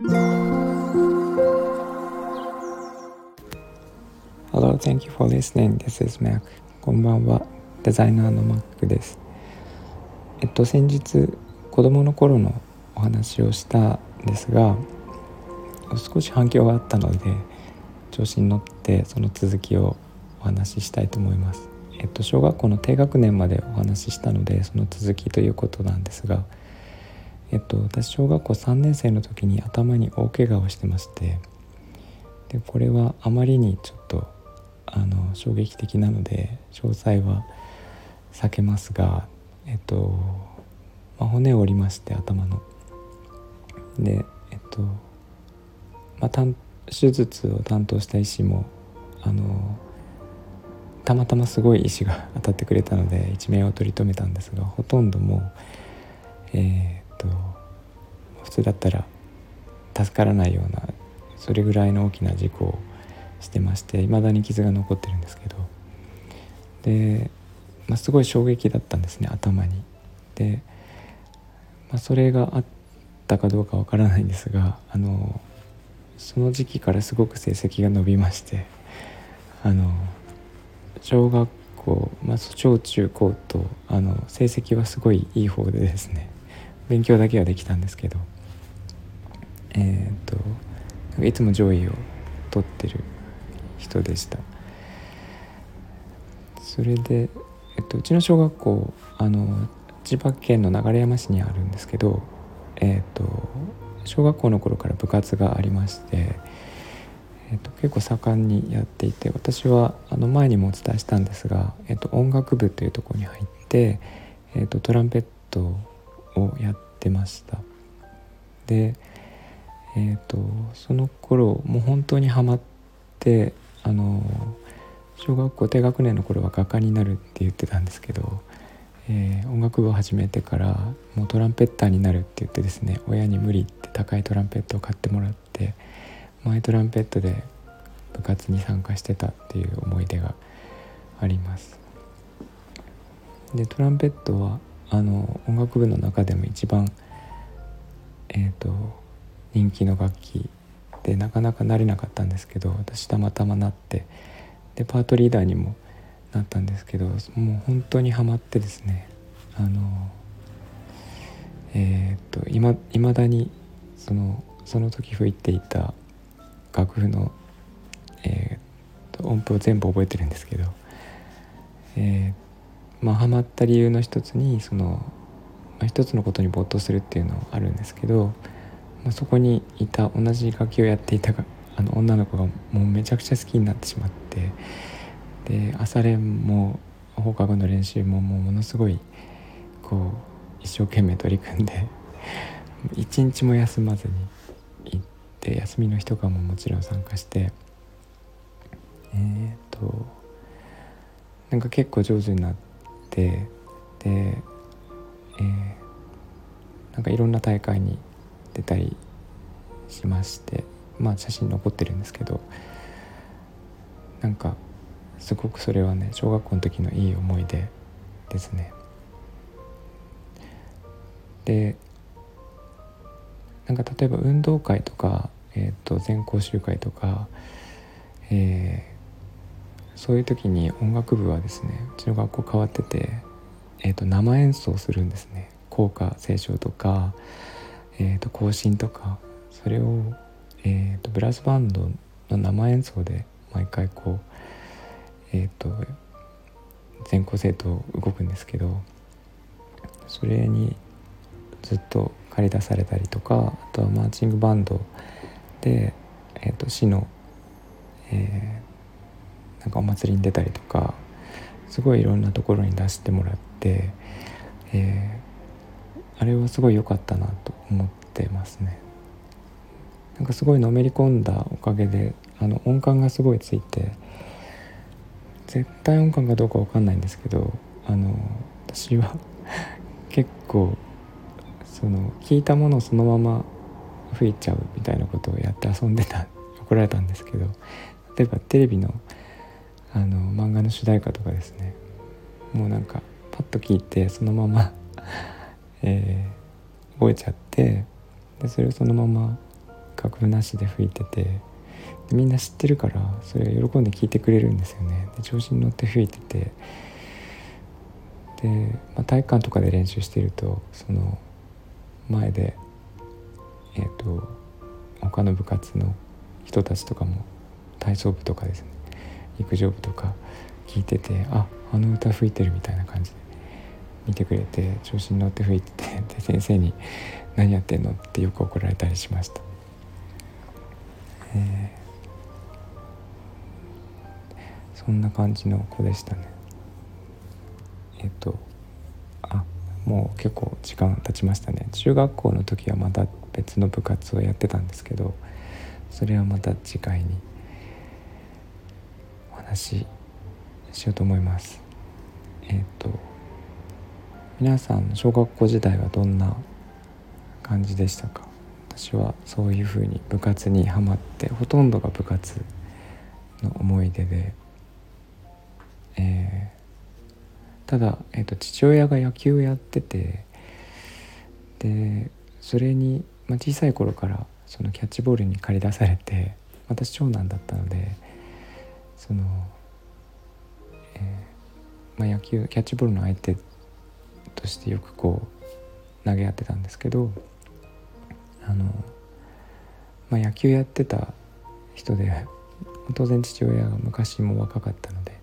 Hello, thank you for listening. This is Mac. こんばんは。デザイナーの Mac です。えっと、先日、子供の頃のお話をしたんですが、少し反響があったので、調子に乗ってその続きをお話ししたいと思います。えっと、小学校の低学年までお話ししたので、その続きということなんですが、えっと、私小学校3年生の時に頭に大怪我をしてましてでこれはあまりにちょっとあの衝撃的なので詳細は避けますが、えっとまあ、骨を折りまして頭の。でえっと、まあ、手術を担当した医師もあのたまたますごい医師が当たってくれたので一命を取り留めたんですがほとんどもう、えーと普通だったら助からないようなそれぐらいの大きな事故をしてましていまだに傷が残ってるんですけどで、まあ、すごい衝撃だったんですね頭に。で、まあ、それがあったかどうかわからないんですがあのその時期からすごく成績が伸びましてあの小学校、まあ、小中高とあの成績はすごいいい方でですね勉強だけはできたんですけどえっ、といつも上位を取ってる人でした。それで、えっと、うちの小学校あの千葉県の流山市にあるんですけどえっと小学校の頃から部活がありまして、えっと、結構盛んにやっていて私はあの前にもお伝えしたんですが、えっと、音楽部というところに入って、えっと、トランペットをやってましたでえーと、その頃もう本当にハマってあの小学校低学年の頃は画家になるって言ってたんですけど、えー、音楽部を始めてからもうトランペッターになるって言ってですね親に無理って高いトランペットを買ってもらってマイトランペットで部活に参加してたっていう思い出があります。でトランペットはあの音楽部の中でも一番え、ー、と人気の楽器でなかなかなれなかったんですけど私たまたまなってでパートリーダーにもなったんですけどもう本当にハマってですねあのえっ、ー、といま未だにそのその時吹いていた楽譜の、えーと、音符を全部覚えてるんですけど、えー、まあハマった理由の一つにその、まあ、一つのことに没頭するっていうのはあるんですけどまあ、そこにいた同じ楽器をやっていたあの女の子がもうめちゃくちゃ好きになってしまってで朝練も放課後の練習ももうものすごいこう一生懸命取り組んで 一日も休まずに行って休みの日とかももちろん参加してえっ、となんか結構上手になってで、えー、なんかいろんな大会に出たりしましてまあ写真残ってるんですけどなんかすごくそれはね小学校の時のいい思い出ですね。でなんか例えば運動会とか、えーと、全校集会とか、えー、そういう時に音楽部はですねうちの学校変わってて、えーと生演奏するんですね。校歌斉唱とかえーと、更新とかそれを、えーと、ブラスバンドの生演奏で毎回こうえっ、ー、と全校生徒動くんですけどそれにずっと借り出されたりとかあとはマーチングバンドで、えーと、市の、えー、なんかお祭りに出たりとかすごいいろんなところに出してもらって、えあれはすごい良かったなと思ってますね。なんかすごいのめり込んだおかげであの音感がすごいついて絶対音感かどうか分かんないんですけどあの私は 結構その聞いたものをそのまま吹いちゃうみたいなことをやって遊んでた怒られたんですけど例えばテレビのあの漫画の主題歌とかですね。もうなんかパッと聞いてそのまま えー、覚えちゃってでそれをそのまま楽譜なしで吹いててみんな知ってるからそれを喜んで聞いてくれるんですよね。で調子に乗って吹いててで、まあ、体育館とかで練習してるとその前でえっ、ー、と他の部活の人たちとかも体操部とかですね。陸上部とか聞いててああの歌吹いてるみたいな感じで見てくれて調子に乗って吹いててで先生に「何やってんの?」ってよく怒られたりしました。えー、そんな感じの子でしたね。えっ、とあもう結構時間経ちましたね中学校の時はまた別の部活をやってたんですけどそれはまた次回に話しようと思います。えっ、と皆さん小学校時代はどんな感じでしたか？私はそういうふうに部活にはまってほとんどが部活の思い出で、えー、ただ、えーと、父親が野球をやっててでそれに、まあ、小さい頃からそのキャッチボールに駆り出されて私長男だったのでその、えー、まあ、野球キャッチボールの相手としてよくこう投げ合ってたんですけどあの、まあ、野球やってた人で当然父親が昔も若かったので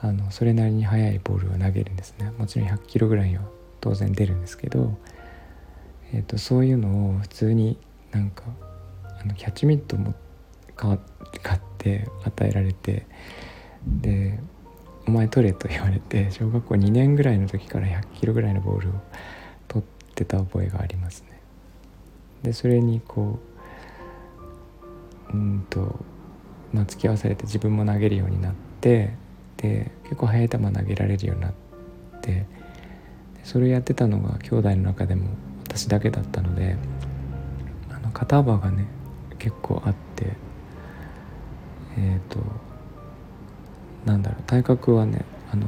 あのそれなりに速いボールを投げるんですね。もちろん100キロぐらいは当然出るんですけど、えーと、そういうのを普通になんかあのキャッチミットも買って与えられてでお前取れ」と言われて小学校2年ぐらいの時から100キロぐらいのボールを取ってた覚えがありますね。でそれにこううんと、まあ、付き合わされて自分も投げるようになってで結構速い球投げられるようになってそれやってたのが兄弟の中でも私だけだったのであの肩幅がね結構あってえっ、ー、となんだろう体格はねあの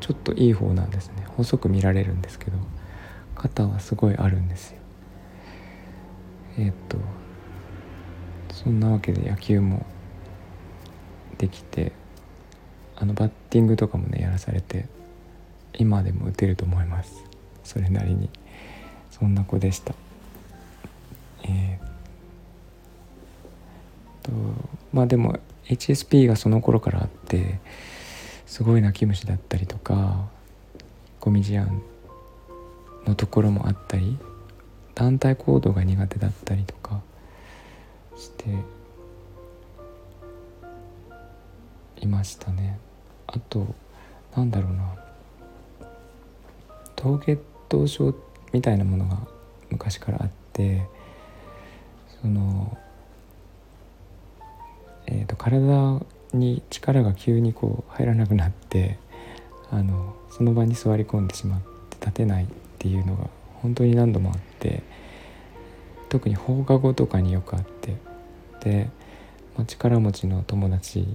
ちょっといい方なんですね。細く見られるんですけど肩はすごいあるんですよ。えー、とそんなわけで野球もできてあのバッティングとかもねやらされて今でも打てると思います。それなりに。そんな子でした。えー、とまあでも HSP がその頃からあってすごい泣き虫だったりとかゴミ事案のところもあったり団体行動が苦手だったりとかしていましたね。あとなんだろうな。糖血糖症みたいなものが昔からあってそのえーと、体に力が急にこう入らなくなってあのその場に座り込んでしまって立てないっていうのが本当に何度もあって特に放課後とかによくあってで、まあ、力持ちの友達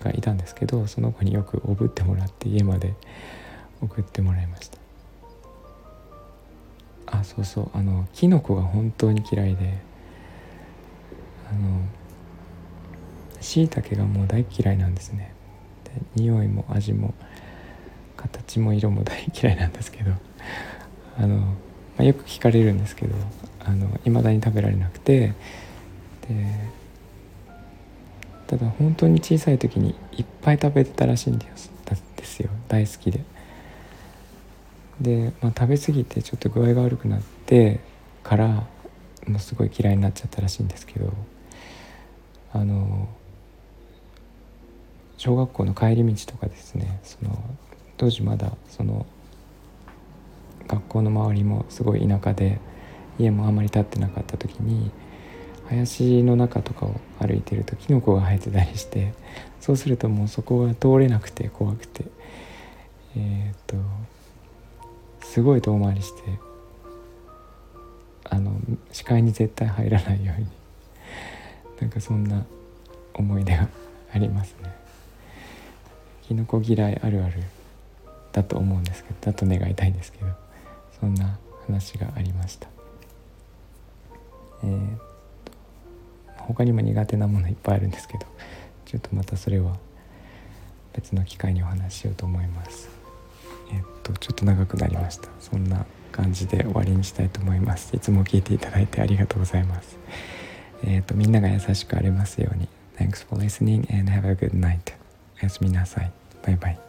がいたんですけどその子によくおぶってもらって家まで送ってもらいました。あそうそう。あのキノコが本当に嫌いであのしいたけがもう大嫌いなんですね。で匂いも味も形も色も大嫌いなんですけど。あの、まあ、よく聞かれるんですけどいまだに食べられなくて。でただ本当に小さい時にいっぱい食べてたらしいんですよ。大好きで。で、まあ、食べ過ぎてちょっと具合が悪くなってからもうすごい嫌いになっちゃったらしいんですけど。あの小学校の帰り道とかですねその当時まだその学校の周りもすごい田舎で家もあまり建ってなかった時に林の中とかを歩いてるとキノコが生えてたりしてそうするともうそこが通れなくて怖くてえー、っとすごい遠回りしてあの視界に絶対入らないようになんかそんな思い出がありますね。キノコ嫌いあるあるだと思うんですけどだと願いたいんですけどそんな話がありました。えー、他にも苦手なものいっぱいあるんですけどちょっとまたそれは別の機会にお話ししようと思います。えっとちょっと長くなりました。そんな感じで終わりにしたいと思います。いつも聞いていただいてありがとうございます。えっとみんなが優しくありますように。Thanks for listening and have a good night. おやすみなさい。バイバイ。